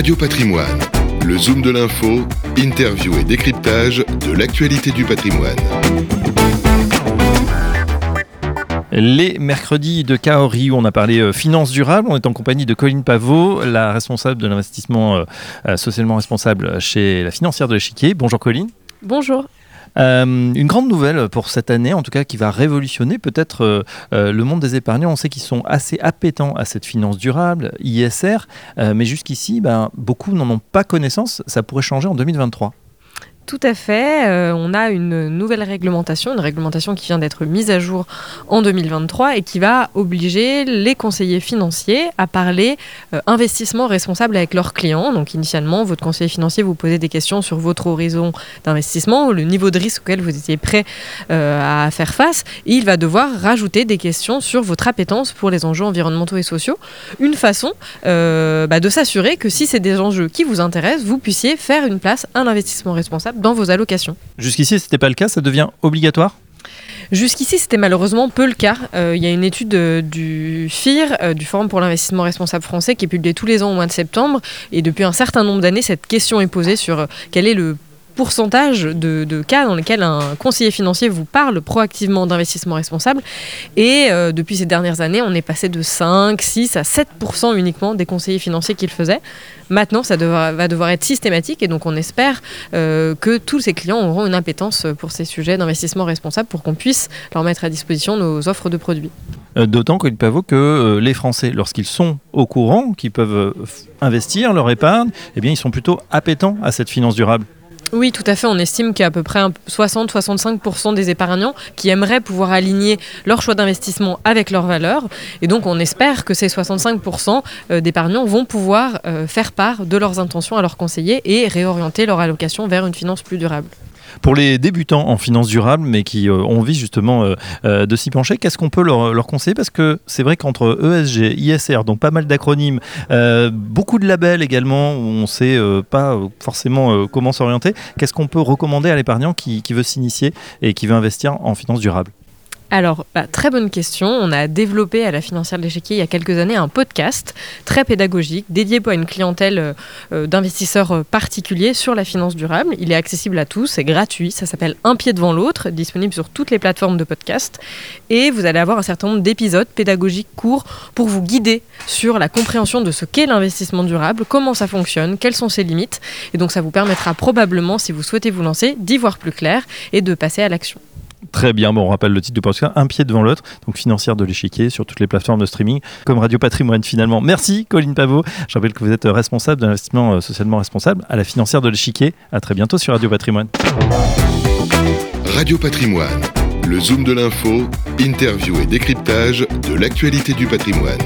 Radio Patrimoine, le zoom de l'info, interview et décryptage de l'actualité du patrimoine. Les mercredis de Kaori, où on a parlé euh, finances durables, on est en compagnie de Colline Pavot, la responsable de l'investissement euh, euh, socialement responsable chez la financière de l'échiquier. Bonjour Colline. Bonjour. Euh, une grande nouvelle pour cette année, en tout cas qui va révolutionner peut-être euh, euh, le monde des épargnants. On sait qu'ils sont assez appétents à cette finance durable, ISR, mais jusqu'ici, ben, beaucoup n'en ont pas connaissance. Ça pourrait changer en 2023. Tout à fait. Euh, on a une nouvelle réglementation, une réglementation qui vient d'être mise à jour en 2023 et qui va obliger les conseillers financiers à parler euh, investissement responsable avec leurs clients. Donc initialement, votre conseiller financier vous posait des questions sur votre horizon d'investissement, le niveau de risque auquel vous étiez prêt euh, à faire face. Et il va devoir rajouter des questions sur votre appétence pour les enjeux environnementaux et sociaux. Une façon bah, de s'assurer que si c'est des enjeux qui vous intéressent, vous puissiez faire une place à l'investissement responsable dans vos allocations. Jusqu'ici, ce n'était pas le cas, ça devient obligatoire? Jusqu'ici, c'était malheureusement peu le cas. Euh, il y a une étude euh, du FIR, euh, du Forum pour l'investissement responsable français, qui est publiée tous les ans au mois de septembre. Et depuis un certain nombre d'années, cette question est posée sur quel est le pourcentage de, cas dans lesquels un conseiller financier vous parle proactivement d'investissement responsable. Et euh, depuis ces dernières années, on est passé de 5, 6 à 7% uniquement des conseillers financiers qui le faisaient. Maintenant, ça va devoir être systématique et donc on espère euh, que tous ces clients auront une impétence pour ces sujets d'investissement responsable pour qu'on puisse leur mettre à disposition nos offres de produits. Euh, d'autant qu'il peut que les Français, lorsqu'ils sont au courant, qu'ils peuvent investir leur épargne, eh bien, ils sont plutôt appétents à cette finance durable. Oui, tout à fait. On estime qu'il y a à peu près 60-65% des épargnants qui aimeraient pouvoir aligner leur choix d'investissement avec leurs valeurs. Et donc, on espère que ces 65% euh, d'épargnants vont pouvoir euh, faire part de leurs intentions à leurs conseillers et réorienter leur allocation vers une finance plus durable. Pour les débutants en finance durable, mais qui euh, ont envie justement euh, euh, de s'y pencher, qu'est-ce qu'on peut leur, conseiller? Parce que c'est vrai qu'entre ESG, ISR, donc pas mal d'acronymes, beaucoup de labels également, où on ne sait pas forcément comment s'orienter, qu'est-ce qu'on peut recommander à l'épargnant qui veut s'initier et qui veut investir en finance durable? Alors, bah, très bonne question. On a développé à la financière de il y a quelques années un podcast très pédagogique dédié à une clientèle euh, euh, d'investisseurs euh, particuliers sur la finance durable. Il est accessible à tous, c'est gratuit. Ça s'appelle Un pied devant l'autre, disponible sur toutes les plateformes de podcast. Et vous allez avoir un certain nombre d'épisodes pédagogiques courts pour vous guider sur la compréhension de ce qu'est l'investissement durable, comment ça fonctionne, quelles sont ses limites. Et donc, ça vous permettra probablement, si vous souhaitez vous lancer, d'y voir plus clair et de passer à l'action. Très bien, bon, on rappelle le titre du podcast, un pied devant l'autre, donc financière de l'échiquier sur toutes les plateformes de streaming, comme Radio Patrimoine finalement. Merci Colline Pavot, je rappelle que vous êtes responsable d'investissement euh, socialement responsable à la financière de l'échiquier. À très bientôt sur Radio Patrimoine. Radio Patrimoine, le zoom de l'info, interview et décryptage de l'actualité du patrimoine.